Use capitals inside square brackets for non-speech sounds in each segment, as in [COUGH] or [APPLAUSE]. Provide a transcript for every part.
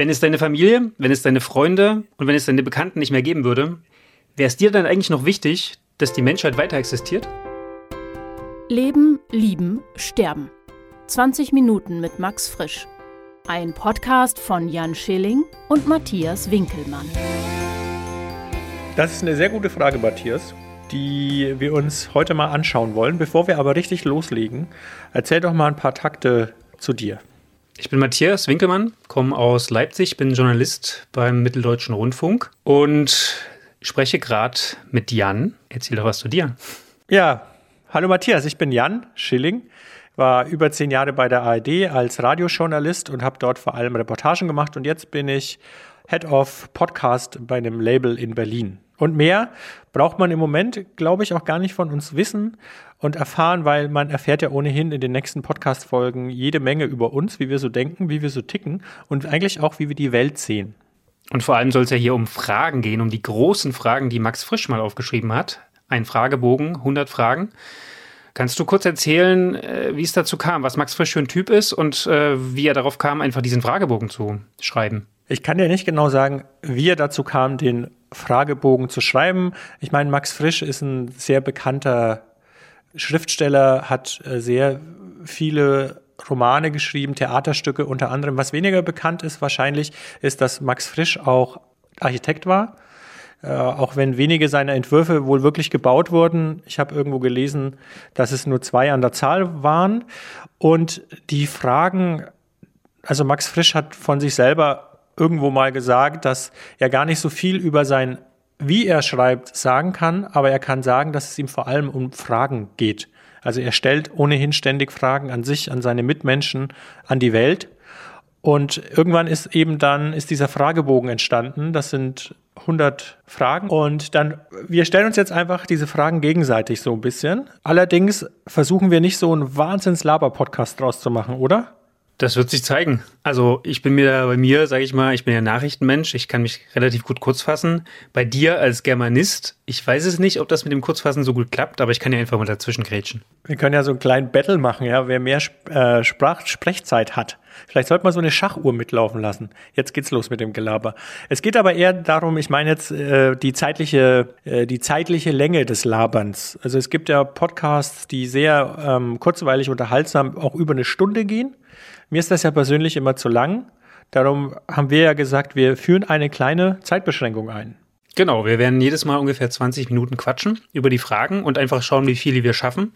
Wenn es deine Familie, wenn es deine Freunde und wenn es deine Bekannten nicht mehr geben würde, wäre es dir dann eigentlich noch wichtig, dass die Menschheit weiter existiert? Leben, lieben, sterben. 20 Minuten mit Max Frisch. Ein Podcast von Jan Schilling und Matthias Winkelmann. Das ist eine sehr gute Frage, Matthias, die wir uns heute mal anschauen wollen. Bevor wir aber richtig loslegen, erzähl doch mal ein paar Takte zu dir. Ich bin Matthias Winkelmann, komme aus Leipzig, bin Journalist beim Mitteldeutschen Rundfunk und spreche gerade mit Jan. Erzähl doch was zu dir. Ja, hallo Matthias, ich bin Jan Schilling, war über zehn Jahre bei der ARD als Radiojournalist und habe dort vor allem Reportagen gemacht und jetzt bin ich Head of Podcast bei einem Label in Berlin. Und mehr braucht man im Moment, glaube ich, auch gar nicht von uns wissen und erfahren, weil man erfährt ja ohnehin in den nächsten Podcast-Folgen jede Menge über uns, wie wir so denken, wie wir so ticken und eigentlich auch, wie wir die Welt sehen. Und vor allem soll es ja hier um Fragen gehen, um die großen Fragen, die Max Frisch mal aufgeschrieben hat. Ein Fragebogen, 100 Fragen. Kannst du kurz erzählen, äh, wie es dazu kam, was Max Frisch für ein Typ ist und äh, wie er darauf kam, einfach diesen Fragebogen zu schreiben? Ich kann dir nicht genau sagen, wie er dazu kam, den Fragebogen zu schreiben. Ich meine, Max Frisch ist ein sehr bekannter Schriftsteller, hat äh, sehr viele Romane geschrieben, Theaterstücke unter anderem. Was weniger bekannt ist wahrscheinlich, ist, dass Max Frisch auch Architekt war. Äh, auch wenn wenige seiner Entwürfe wohl wirklich gebaut wurden. Ich habe irgendwo gelesen, dass es nur zwei an der Zahl waren. Und die Fragen, also Max Frisch hat von sich selber irgendwo mal gesagt, dass er gar nicht so viel über sein, wie er schreibt, sagen kann, aber er kann sagen, dass es ihm vor allem um Fragen geht. Also er stellt ohnehin ständig Fragen an sich, an seine Mitmenschen, an die Welt. Und irgendwann ist eben dann, ist dieser Fragebogen entstanden. Das sind 100 Fragen. Und dann, wir stellen uns jetzt einfach diese Fragen gegenseitig so ein bisschen. Allerdings versuchen wir nicht so einen Wahnsinns-Laber-Podcast draus zu machen, oder? Das wird sich zeigen. Also ich bin mir bei mir, sage ich mal, ich bin ja Nachrichtenmensch, ich kann mich relativ gut kurz fassen. Bei dir als Germanist, ich weiß es nicht, ob das mit dem Kurzfassen so gut klappt, aber ich kann ja einfach mal dazwischen grätschen. Wir können ja so einen kleinen Battle machen, ja, wer mehr äh, Sprach Sprechzeit hat. Vielleicht sollte man so eine Schachuhr mitlaufen lassen. Jetzt geht's los mit dem Gelaber. Es geht aber eher darum, ich meine jetzt äh, die zeitliche, äh, die zeitliche Länge des Laberns. Also es gibt ja Podcasts, die sehr ähm, kurzweilig unterhaltsam auch über eine Stunde gehen. Mir ist das ja persönlich immer zu lang. Darum haben wir ja gesagt, wir führen eine kleine Zeitbeschränkung ein. Genau, wir werden jedes Mal ungefähr 20 Minuten quatschen über die Fragen und einfach schauen, wie viele wir schaffen.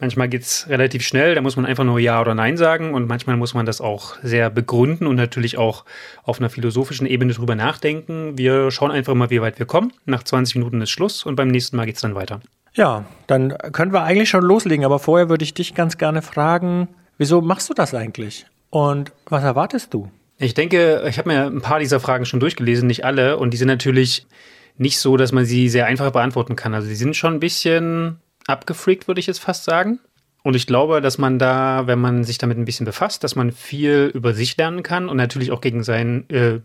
Manchmal geht's relativ schnell, da muss man einfach nur Ja oder Nein sagen und manchmal muss man das auch sehr begründen und natürlich auch auf einer philosophischen Ebene drüber nachdenken. Wir schauen einfach mal, wie weit wir kommen. Nach 20 Minuten ist Schluss und beim nächsten Mal geht's dann weiter. Ja, dann können wir eigentlich schon loslegen, aber vorher würde ich dich ganz gerne fragen, wieso machst du das eigentlich? Und was erwartest du? Ich denke, ich habe mir ein paar dieser Fragen schon durchgelesen, nicht alle. Und die sind natürlich nicht so, dass man sie sehr einfach beantworten kann. Also die sind schon ein bisschen abgefreakt, würde ich jetzt fast sagen. Und ich glaube, dass man da, wenn man sich damit ein bisschen befasst, dass man viel über sich lernen kann und natürlich auch gegen sein, äh,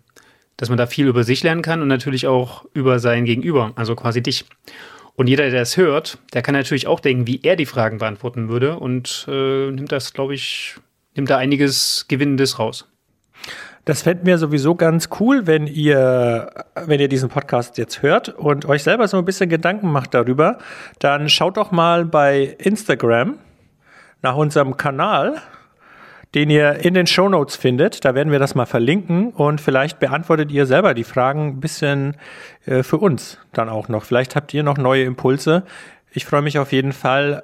dass man da viel über sich lernen kann und natürlich auch über sein Gegenüber, also quasi dich. Und jeder, der das hört, der kann natürlich auch denken, wie er die Fragen beantworten würde und äh, nimmt das, glaube ich, nimmt da einiges Gewinnendes raus. Das fänden wir sowieso ganz cool, wenn ihr, wenn ihr diesen Podcast jetzt hört und euch selber so ein bisschen Gedanken macht darüber. Dann schaut doch mal bei Instagram nach unserem Kanal, den ihr in den Show Notes findet. Da werden wir das mal verlinken und vielleicht beantwortet ihr selber die Fragen ein bisschen äh, für uns dann auch noch. Vielleicht habt ihr noch neue Impulse. Ich freue mich auf jeden Fall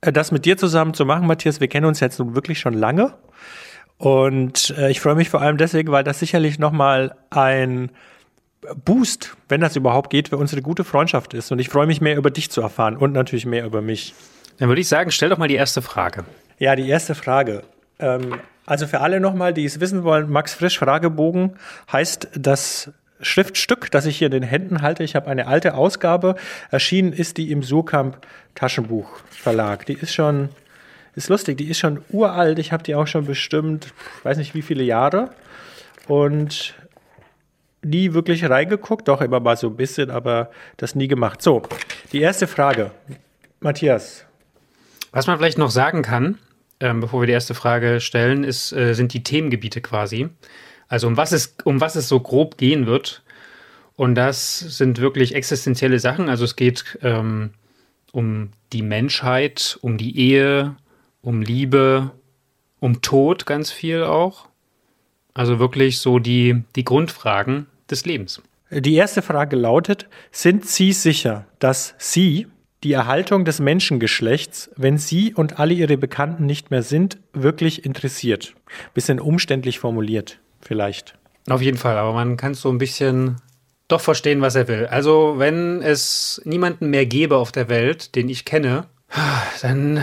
äh, das mit dir zusammen zu machen, Matthias. Wir kennen uns jetzt nun wirklich schon lange. Und äh, ich freue mich vor allem deswegen, weil das sicherlich nochmal ein Boost, wenn das überhaupt geht, für unsere gute Freundschaft ist. Und ich freue mich mehr über dich zu erfahren und natürlich mehr über mich. Dann würde ich sagen, stell doch mal die erste Frage. Ja, die erste Frage. Ähm, also für alle nochmal, die es wissen wollen, Max Frisch Fragebogen heißt das Schriftstück, das ich hier in den Händen halte. Ich habe eine alte Ausgabe. Erschienen ist die im Surkamp Taschenbuch Verlag. Die ist schon, ist lustig, die ist schon uralt. Ich habe die auch schon bestimmt, weiß nicht wie viele Jahre. Und nie wirklich reingeguckt, doch immer mal so ein bisschen, aber das nie gemacht. So, die erste Frage. Matthias. Was man vielleicht noch sagen kann, ähm, bevor wir die erste Frage stellen, ist, äh, sind die Themengebiete quasi. Also um was es, um was es so grob gehen wird. Und das sind wirklich existenzielle Sachen. Also es geht ähm, um die Menschheit, um die Ehe, um Liebe, um Tod ganz viel auch. Also wirklich so die, die Grundfragen des Lebens. Die erste Frage lautet, sind Sie sicher, dass Sie die Erhaltung des Menschengeschlechts, wenn Sie und alle Ihre Bekannten nicht mehr sind, wirklich interessiert? Bisschen umständlich formuliert, vielleicht. Auf jeden Fall, aber man kann so ein bisschen doch verstehen, was er will. Also, wenn es niemanden mehr gäbe auf der Welt, den ich kenne, dann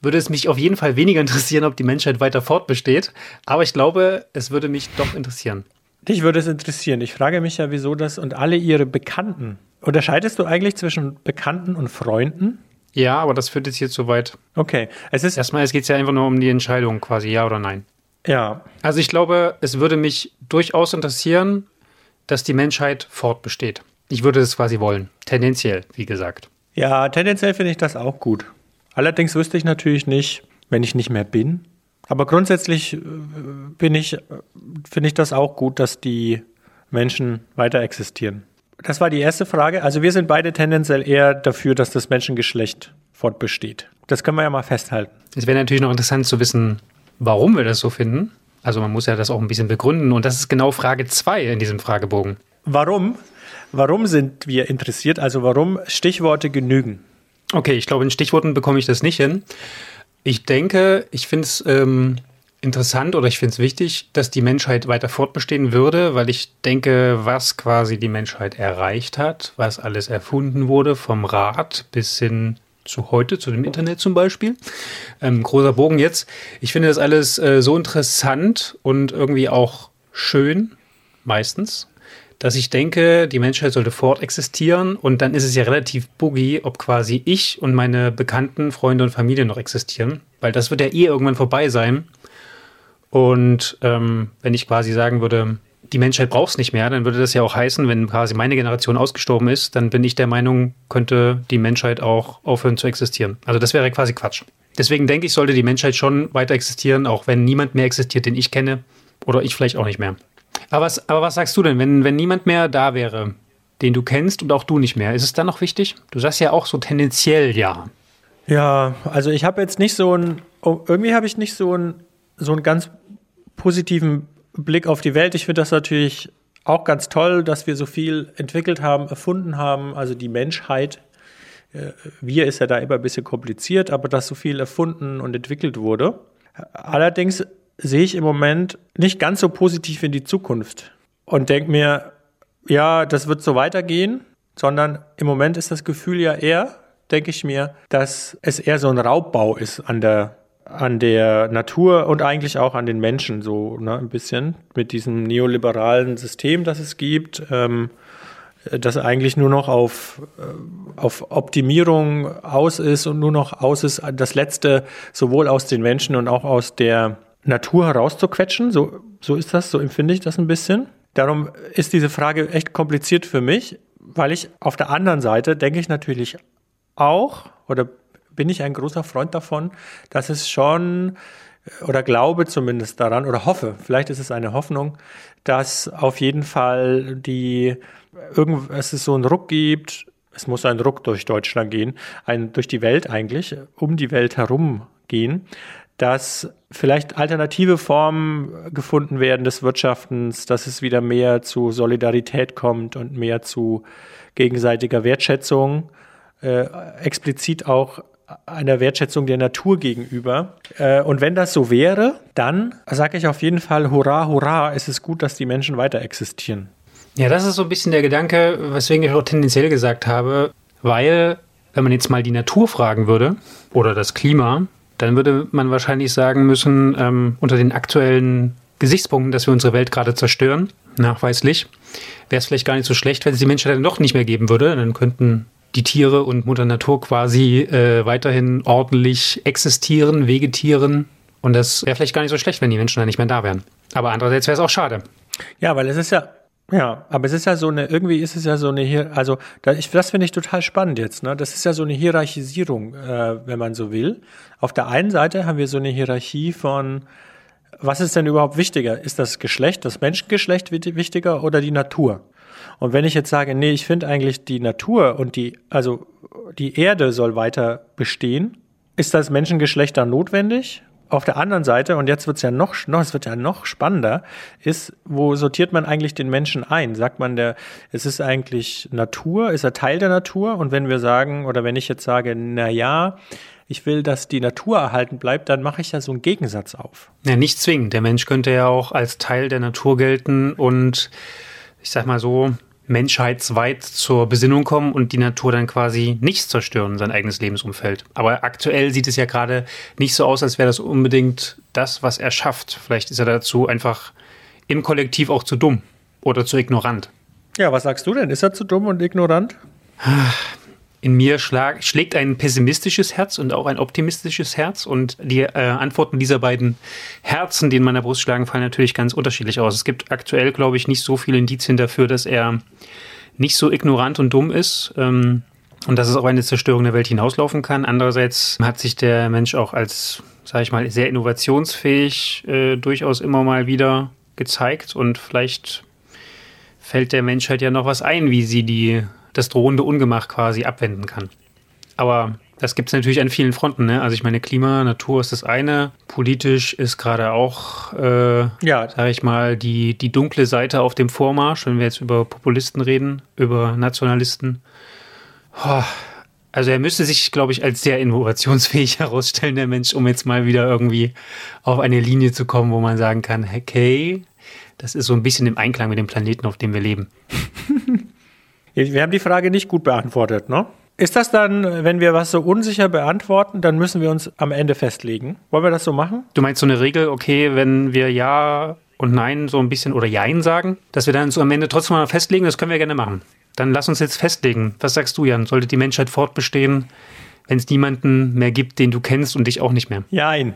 würde es mich auf jeden Fall weniger interessieren, ob die Menschheit weiter fortbesteht. Aber ich glaube, es würde mich doch interessieren. Dich würde es interessieren. Ich frage mich ja, wieso das und alle ihre Bekannten. Unterscheidest du eigentlich zwischen Bekannten und Freunden? Ja, aber das führt jetzt hier zu weit. Okay. Es ist Erstmal, es geht ja einfach nur um die Entscheidung, quasi ja oder nein. Ja. Also ich glaube, es würde mich durchaus interessieren, dass die Menschheit fortbesteht. Ich würde es quasi wollen. Tendenziell, wie gesagt. Ja, tendenziell finde ich das auch gut. Allerdings wüsste ich natürlich nicht, wenn ich nicht mehr bin. Aber grundsätzlich äh, bin ich, äh, finde ich das auch gut, dass die Menschen weiter existieren. Das war die erste Frage. Also wir sind beide tendenziell eher dafür, dass das Menschengeschlecht fortbesteht. Das können wir ja mal festhalten. Es wäre natürlich noch interessant zu wissen, warum wir das so finden. Also man muss ja das auch ein bisschen begründen. Und das ist genau Frage 2 in diesem Fragebogen. Warum? Warum sind wir interessiert? Also warum Stichworte genügen? Okay, ich glaube, in Stichworten bekomme ich das nicht hin. Ich denke, ich finde es ähm, interessant oder ich finde es wichtig, dass die Menschheit weiter fortbestehen würde, weil ich denke, was quasi die Menschheit erreicht hat, was alles erfunden wurde, vom Rad bis hin zu heute, zu dem Internet zum Beispiel. Ähm, großer Bogen jetzt. Ich finde das alles äh, so interessant und irgendwie auch schön, meistens, dass ich denke, die Menschheit sollte fortexistieren und dann ist es ja relativ boogie, ob quasi ich und meine Bekannten, Freunde und Familie noch existieren, weil das wird ja eh irgendwann vorbei sein. Und ähm, wenn ich quasi sagen würde, die Menschheit braucht es nicht mehr, dann würde das ja auch heißen, wenn quasi meine Generation ausgestorben ist, dann bin ich der Meinung, könnte die Menschheit auch aufhören zu existieren. Also das wäre quasi Quatsch. Deswegen denke ich, sollte die Menschheit schon weiter existieren, auch wenn niemand mehr existiert, den ich kenne. Oder ich vielleicht auch nicht mehr. Aber was, aber was sagst du denn, wenn, wenn niemand mehr da wäre, den du kennst und auch du nicht mehr, ist es dann noch wichtig? Du sagst ja auch so tendenziell ja. Ja, also ich habe jetzt nicht so ein, oh, irgendwie habe ich nicht so ein, so einen ganz positiven Blick auf die Welt. Ich finde das natürlich auch ganz toll, dass wir so viel entwickelt haben, erfunden haben, also die Menschheit. Äh, wir ist ja da immer ein bisschen kompliziert, aber dass so viel erfunden und entwickelt wurde. Allerdings sehe ich im Moment nicht ganz so positiv in die Zukunft und denke mir, ja, das wird so weitergehen, sondern im Moment ist das Gefühl ja eher, denke ich mir, dass es eher so ein Raubbau ist an der an der Natur und eigentlich auch an den Menschen so ne, ein bisschen mit diesem neoliberalen System, das es gibt, ähm, das eigentlich nur noch auf, äh, auf Optimierung aus ist und nur noch aus ist, das Letzte sowohl aus den Menschen und auch aus der Natur herauszuquetschen. So, so ist das, so empfinde ich das ein bisschen. Darum ist diese Frage echt kompliziert für mich, weil ich auf der anderen Seite denke ich natürlich auch oder bin ich ein großer Freund davon, dass es schon oder glaube zumindest daran oder hoffe, vielleicht ist es eine Hoffnung, dass auf jeden Fall die irgend es so einen Ruck gibt, es muss ein Ruck durch Deutschland gehen, ein, durch die Welt eigentlich, um die Welt herum gehen, dass vielleicht alternative Formen gefunden werden des Wirtschaftens, dass es wieder mehr zu Solidarität kommt und mehr zu gegenseitiger Wertschätzung, äh, explizit auch einer Wertschätzung der Natur gegenüber. Äh, und wenn das so wäre, dann sage ich auf jeden Fall, hurra, hurra, es ist gut, dass die Menschen weiter existieren. Ja, das ist so ein bisschen der Gedanke, weswegen ich auch tendenziell gesagt habe, weil, wenn man jetzt mal die Natur fragen würde oder das Klima, dann würde man wahrscheinlich sagen müssen, ähm, unter den aktuellen Gesichtspunkten, dass wir unsere Welt gerade zerstören, nachweislich, wäre es vielleicht gar nicht so schlecht, wenn es die Menschheit dann doch nicht mehr geben würde. Dann könnten die Tiere und Mutter Natur quasi äh, weiterhin ordentlich existieren, vegetieren. Und das wäre vielleicht gar nicht so schlecht, wenn die Menschen dann nicht mehr da wären. Aber andererseits wäre es auch schade. Ja, weil es ist ja, ja, aber es ist ja so eine, irgendwie ist es ja so eine, hier, also da, ich, das finde ich total spannend jetzt, ne? Das ist ja so eine Hierarchisierung, äh, wenn man so will. Auf der einen Seite haben wir so eine Hierarchie von was ist denn überhaupt wichtiger? Ist das Geschlecht, das Menschengeschlecht wichtiger oder die Natur? Und wenn ich jetzt sage, nee, ich finde eigentlich die Natur und die, also die Erde soll weiter bestehen, ist das Menschengeschlecht dann notwendig? Auf der anderen Seite, und jetzt wird es ja noch, noch, es wird ja noch spannender, ist, wo sortiert man eigentlich den Menschen ein? Sagt man der, es ist eigentlich Natur, ist er Teil der Natur? Und wenn wir sagen, oder wenn ich jetzt sage, na ja, ich will, dass die Natur erhalten bleibt, dann mache ich ja so einen Gegensatz auf. Ja, nicht zwingend. Der Mensch könnte ja auch als Teil der Natur gelten und ich sag mal so, menschheitsweit zur Besinnung kommen und die Natur dann quasi nicht zerstören, sein eigenes Lebensumfeld. Aber aktuell sieht es ja gerade nicht so aus, als wäre das unbedingt das, was er schafft. Vielleicht ist er dazu einfach im Kollektiv auch zu dumm oder zu ignorant. Ja, was sagst du denn? Ist er zu dumm und ignorant? In mir schlag, schlägt ein pessimistisches Herz und auch ein optimistisches Herz. Und die äh, Antworten dieser beiden Herzen, die in meiner Brust schlagen, fallen natürlich ganz unterschiedlich aus. Es gibt aktuell, glaube ich, nicht so viele Indizien dafür, dass er nicht so ignorant und dumm ist. Ähm, und dass es auf eine Zerstörung der Welt hinauslaufen kann. Andererseits hat sich der Mensch auch als, sage ich mal, sehr innovationsfähig äh, durchaus immer mal wieder gezeigt. Und vielleicht fällt der Menschheit ja noch was ein, wie sie die das drohende Ungemach quasi abwenden kann. Aber das gibt es natürlich an vielen Fronten. Ne? Also ich meine, Klima, Natur ist das eine. Politisch ist gerade auch, äh, ja. sage ich mal, die, die dunkle Seite auf dem Vormarsch, wenn wir jetzt über Populisten reden, über Nationalisten. Also er müsste sich, glaube ich, als sehr innovationsfähig [LAUGHS] herausstellen, der Mensch, um jetzt mal wieder irgendwie auf eine Linie zu kommen, wo man sagen kann, okay, das ist so ein bisschen im Einklang mit dem Planeten, auf dem wir leben. [LAUGHS] Wir haben die Frage nicht gut beantwortet, ne? Ist das dann, wenn wir was so unsicher beantworten, dann müssen wir uns am Ende festlegen? Wollen wir das so machen? Du meinst so eine Regel, okay, wenn wir Ja und Nein so ein bisschen oder Jein sagen, dass wir dann so am Ende trotzdem mal festlegen, das können wir gerne machen. Dann lass uns jetzt festlegen. Was sagst du, Jan? Sollte die Menschheit fortbestehen, wenn es niemanden mehr gibt, den du kennst und dich auch nicht mehr? Jein.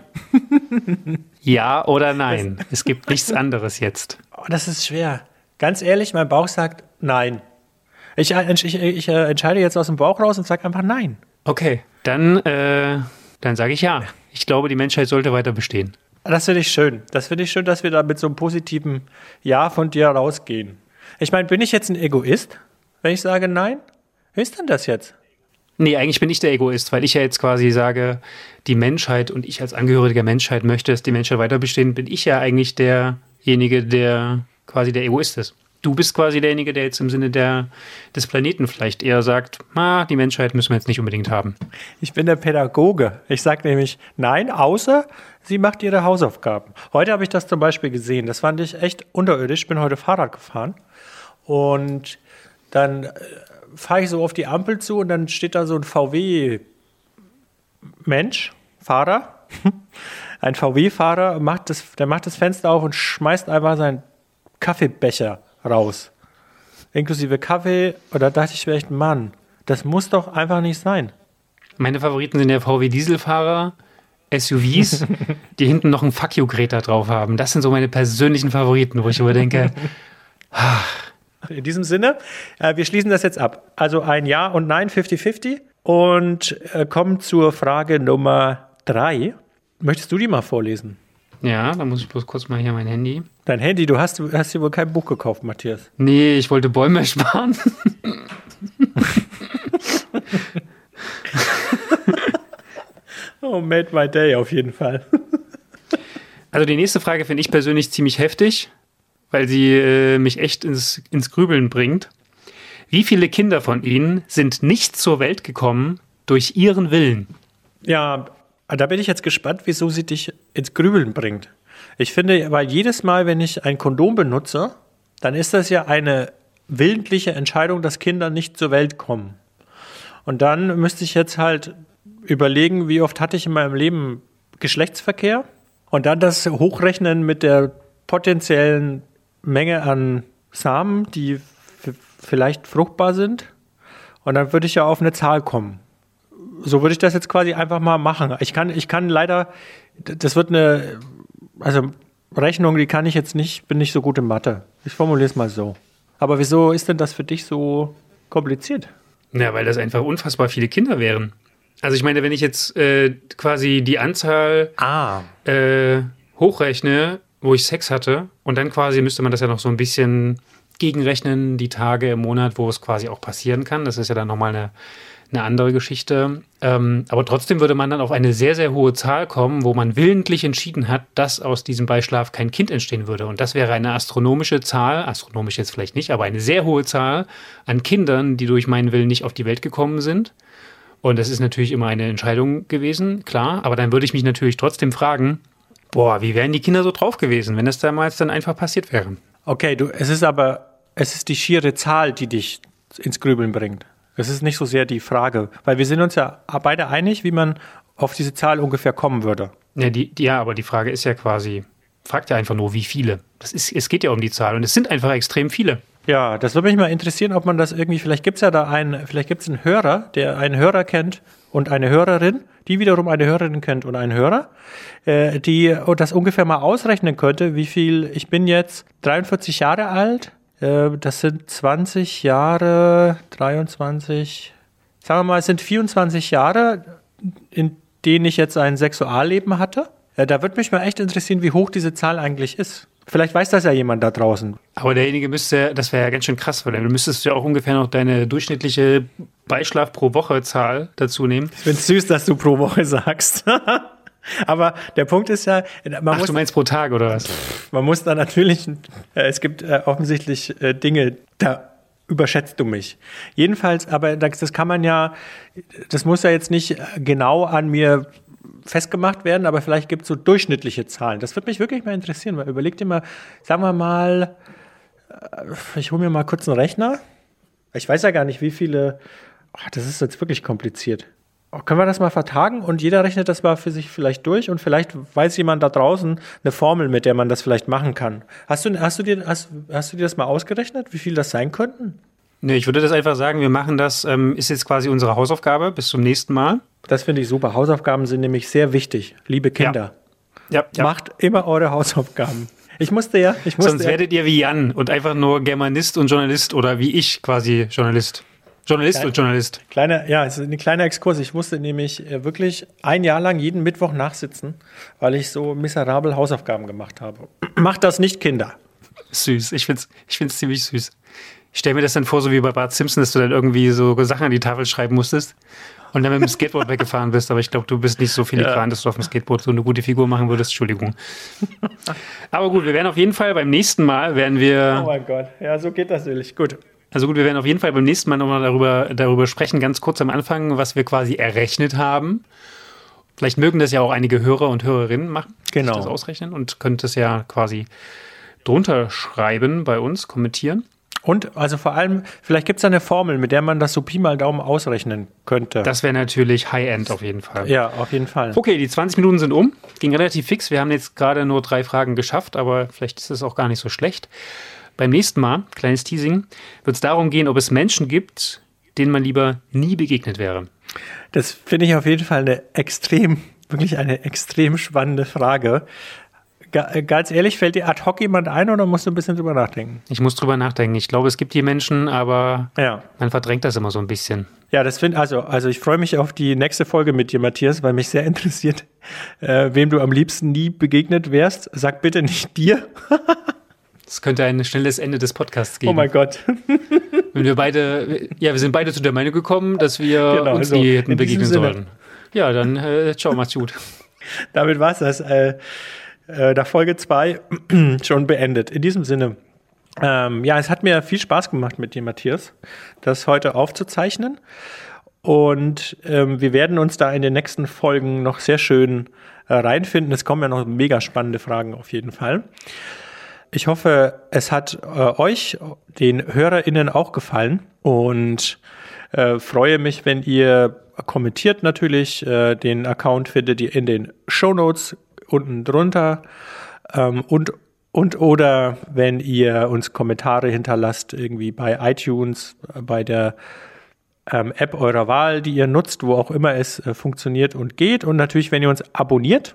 [LAUGHS] ja oder nein? Es gibt nichts anderes jetzt. Oh, das ist schwer. Ganz ehrlich, mein Bauch sagt nein. Ich, äh, ich, ich, äh, entscheide jetzt aus dem Bauch raus und sage einfach nein. Okay, dann, äh, dann sage ich ja. Ich glaube, die Menschheit sollte weiter bestehen. Das finde ich schön. Das finde ich schön, dass wir da mit so einem positiven Ja von dir rausgehen. Ich meine, bin ich jetzt ein Egoist, wenn ich sage nein? Wie ist denn das jetzt? Nee, eigentlich bin ich der Egoist, weil ich ja jetzt quasi sage, die Menschheit und ich als Angehöriger Menschheit möchte, dass die Menschheit weiter bestehen, bin ich ja eigentlich derjenige, der quasi der Egoist ist du bist quasi derjenige, der jetzt im Sinne der, des Planeten vielleicht eher sagt, ah, die Menschheit müssen wir jetzt nicht unbedingt haben. Ich bin der Pädagoge. Ich sage nämlich, nein, außer sie macht ihre Hausaufgaben. Heute habe ich das zum Beispiel gesehen. Das fand ich echt unterirdisch. Ich bin heute Fahrrad gefahren und dann äh, fahre ich so auf die Ampel zu und dann steht da so ein VW-Mensch, Fahrer, ein VW-Fahrer, macht das, der macht das Fenster auf und schmeißt einfach seinen Kaffeebecher raus. Inklusive Kaffee. Und da dachte ich mir echt, Mann, das muss doch einfach nicht sein. Meine Favoriten sind der VW Dieselfahrer, SUVs, [LAUGHS] die hinten noch ein Fuck you Greta drauf haben. Das sind so meine persönlichen Favoriten, wo ich überdenke. In diesem Sinne, äh, wir schließen das jetzt ab. Also ein Ja und Nein 50-50 und äh, kommen zur Frage Nummer drei. Möchtest du die mal vorlesen? Ja, da muss ich bloß kurz mal hier mein Handy. Dein Handy, du hast, hast dir wohl kein Buch gekauft, Matthias. Nee, ich wollte Bäume [LAUGHS] sparen. oh, made my day auf jeden Fall. also die nächste Frage finde ich persönlich ziemlich heftig, weil sie äh, mich echt ins, ins Grübeln bringt. Wie viele Kinder von Ihnen sind nicht zur Welt gekommen durch Ihren Willen? Ja, da bin ich jetzt gespannt, wieso sie dich ins Grübeln bringt. Ich finde, weil jedes Mal, wenn ich ein Kondom benutze, dann ist das ja eine willentliche Entscheidung, dass Kinder nicht zur Welt kommen. Und dann müsste ich jetzt halt überlegen, wie oft hatte ich in meinem Leben Geschlechtsverkehr und dann das hochrechnen mit der potenziellen Menge an Samen, die vielleicht fruchtbar sind. Und dann würde ich ja auf eine Zahl kommen so würde ich das jetzt quasi einfach mal machen. Ich kann, ich kann leider, das wird eine, also Rechnung, die kann ich jetzt nicht, bin nicht so gut in Mathe. Ich formuliere es mal so. Aber wieso ist denn das für dich so kompliziert? Ja, weil das einfach unfassbar viele Kinder wären. Also ich meine, wenn ich jetzt äh, quasi die Anzahl ah. äh, hochrechne, wo ich Sex hatte und dann quasi müsste man das ja noch so ein bisschen gegenrechnen, die Tage im Monat, wo es quasi auch passieren kann. Das ist ja dann nochmal eine, eine andere Geschichte. Ähm, aber trotzdem würde man dann auf eine sehr, sehr hohe Zahl kommen, wo man willentlich entschieden hat, dass aus diesem Beischlaf kein Kind entstehen würde. Und das wäre eine astronomische Zahl, astronomisch jetzt vielleicht nicht, aber eine sehr hohe Zahl an Kindern, die durch meinen Willen nicht auf die Welt gekommen sind. Und das ist natürlich immer eine Entscheidung gewesen, klar. Aber dann würde ich mich natürlich trotzdem fragen, boah, wie wären die Kinder so drauf gewesen, wenn das damals dann einfach passiert wäre? Okay, du, es ist aber, es ist die schiere Zahl, die dich ins Grübeln bringt. Es ist nicht so sehr die Frage, weil wir sind uns ja beide einig, wie man auf diese Zahl ungefähr kommen würde. Ja, die, ja aber die Frage ist ja quasi, fragt ja einfach nur, wie viele. Das ist, es geht ja um die Zahl und es sind einfach extrem viele. Ja, das würde mich mal interessieren, ob man das irgendwie, vielleicht gibt es ja da einen, vielleicht gibt es einen Hörer, der einen Hörer kennt und eine Hörerin, die wiederum eine Hörerin kennt und einen Hörer, äh, die das ungefähr mal ausrechnen könnte, wie viel, ich bin jetzt 43 Jahre alt, das sind 20 Jahre, 23, sagen wir mal, es sind 24 Jahre, in denen ich jetzt ein Sexualleben hatte. Äh, da würde mich mal echt interessieren, wie hoch diese Zahl eigentlich ist. Vielleicht weiß das ja jemand da draußen. Aber derjenige müsste, das wäre ja ganz schön krass, weil du müsstest ja auch ungefähr noch deine durchschnittliche Beischlaf pro Woche Zahl dazu nehmen. Ich finde es süß, dass du pro Woche sagst. [LAUGHS] Aber der Punkt ist ja, man Ach, muss, du meinst pro Tag oder was? Man muss da natürlich, äh, es gibt äh, offensichtlich äh, Dinge, da überschätzt du mich. Jedenfalls, aber das, kann man ja, das muss ja jetzt nicht genau an mir festgemacht werden, aber vielleicht gibt es so durchschnittliche Zahlen. Das würde mich wirklich mal interessieren, weil überleg dir mal, sagen wir mal, ich hole mir mal kurz einen Rechner. Ich weiß ja gar nicht, wie viele. Oh, das ist jetzt wirklich kompliziert. Oh, können wir das mal vertagen und jeder rechnet das mal für sich vielleicht durch und vielleicht weiß jemand da draußen eine Formel, mit der man das vielleicht machen kann. Hast du, hast du, dir, hast, hast du dir das mal ausgerechnet, wie viel das sein könnten? Nee, ich würde das einfach sagen, wir machen das, ähm, ist jetzt quasi unsere Hausaufgabe bis zum nächsten Mal. Das finde ich super. Hausaufgaben sind nämlich sehr wichtig. Liebe Kinder, ja. Ja, ja. macht immer eure Hausaufgaben. Ich musste ja. Ich musste Sonst werdet ihr wie Jan und einfach nur Germanist und Journalist oder wie ich quasi Journalist. Journalist Kleine, und Journalist. Kleiner, ja, es ist ein kleiner Exkurs. Ich musste nämlich äh, wirklich ein Jahr lang jeden Mittwoch nachsitzen, weil ich so miserabel Hausaufgaben gemacht habe. [CLEARS THROAT] Macht das nicht, Kinder. Süß. Ich finde es ich find's ziemlich süß. Ich stelle mir das dann vor, so wie bei Bart Simpson, dass du dann irgendwie so Sachen an die Tafel schreiben musstest und dann mit dem Skateboard [LAUGHS] weggefahren bist. Aber ich glaube, du bist nicht so filigran, ja. dass du auf dem Skateboard so eine gute Figur machen würdest. Entschuldigung. [LAUGHS] Aber gut, wir werden auf jeden Fall beim nächsten Mal, werden wir. Oh mein Gott, ja, so geht das natürlich. Gut. Also gut, wir werden auf jeden Fall beim nächsten Mal nochmal darüber, darüber sprechen, ganz kurz am Anfang, was wir quasi errechnet haben. Vielleicht mögen das ja auch einige Hörer und Hörerinnen machen, genau. das ausrechnen und könnt es ja quasi drunter schreiben bei uns, kommentieren. Und also vor allem, vielleicht gibt es eine Formel, mit der man das so Pi mal Daumen ausrechnen könnte. Das wäre natürlich High-End auf jeden Fall. Ja, auf jeden Fall. Okay, die 20 Minuten sind um. Ging relativ fix. Wir haben jetzt gerade nur drei Fragen geschafft, aber vielleicht ist es auch gar nicht so schlecht. Beim nächsten Mal, kleines Teasing, wird es darum gehen, ob es Menschen gibt, denen man lieber nie begegnet wäre. Das finde ich auf jeden Fall eine extrem, wirklich eine extrem spannende Frage. Äh, ganz ehrlich, fällt dir ad hoc jemand ein oder musst du ein bisschen drüber nachdenken? Ich muss drüber nachdenken. Ich glaube, es gibt die Menschen, aber ja. man verdrängt das immer so ein bisschen. Ja, das finde also, also ich freue mich auf die nächste Folge mit dir, Matthias, weil mich sehr interessiert, äh, wem du am liebsten nie begegnet wärst. Sag bitte nicht dir. [LAUGHS] Es könnte ein schnelles Ende des Podcasts geben. Oh mein Gott. Wenn wir beide, ja, wir sind beide zu der Meinung gekommen, dass wir [LAUGHS] genau, uns nie hätten begegnen sollen. Ja, dann äh, ciao, macht's gut. [LAUGHS] Damit war's das. Äh, äh, da Folge 2 [CLEARS THROAT] schon beendet. In diesem Sinne, ähm, ja, es hat mir viel Spaß gemacht mit dir, Matthias, das heute aufzuzeichnen. Und ähm, wir werden uns da in den nächsten Folgen noch sehr schön äh, reinfinden. Es kommen ja noch mega spannende Fragen auf jeden Fall. Ich hoffe, es hat äh, euch, den HörerInnen, auch gefallen und äh, freue mich, wenn ihr kommentiert natürlich. Äh, den Account findet ihr in den Show Notes unten drunter. Ähm, und, und oder wenn ihr uns Kommentare hinterlasst, irgendwie bei iTunes, bei der ähm, App eurer Wahl, die ihr nutzt, wo auch immer es äh, funktioniert und geht. Und natürlich, wenn ihr uns abonniert.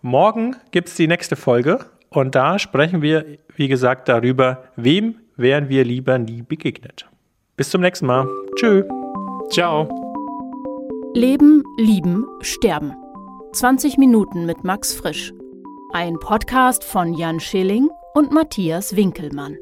Morgen gibt es die nächste Folge und da sprechen wir, wie gesagt, darüber, wem wären wir lieber nie begegnet. Bis zum nächsten Mal. Tschö. Ciao. Leben, lieben, sterben. 20 Minuten mit Max Frisch. Ein Podcast von Jan Schilling und Matthias Winkelmann.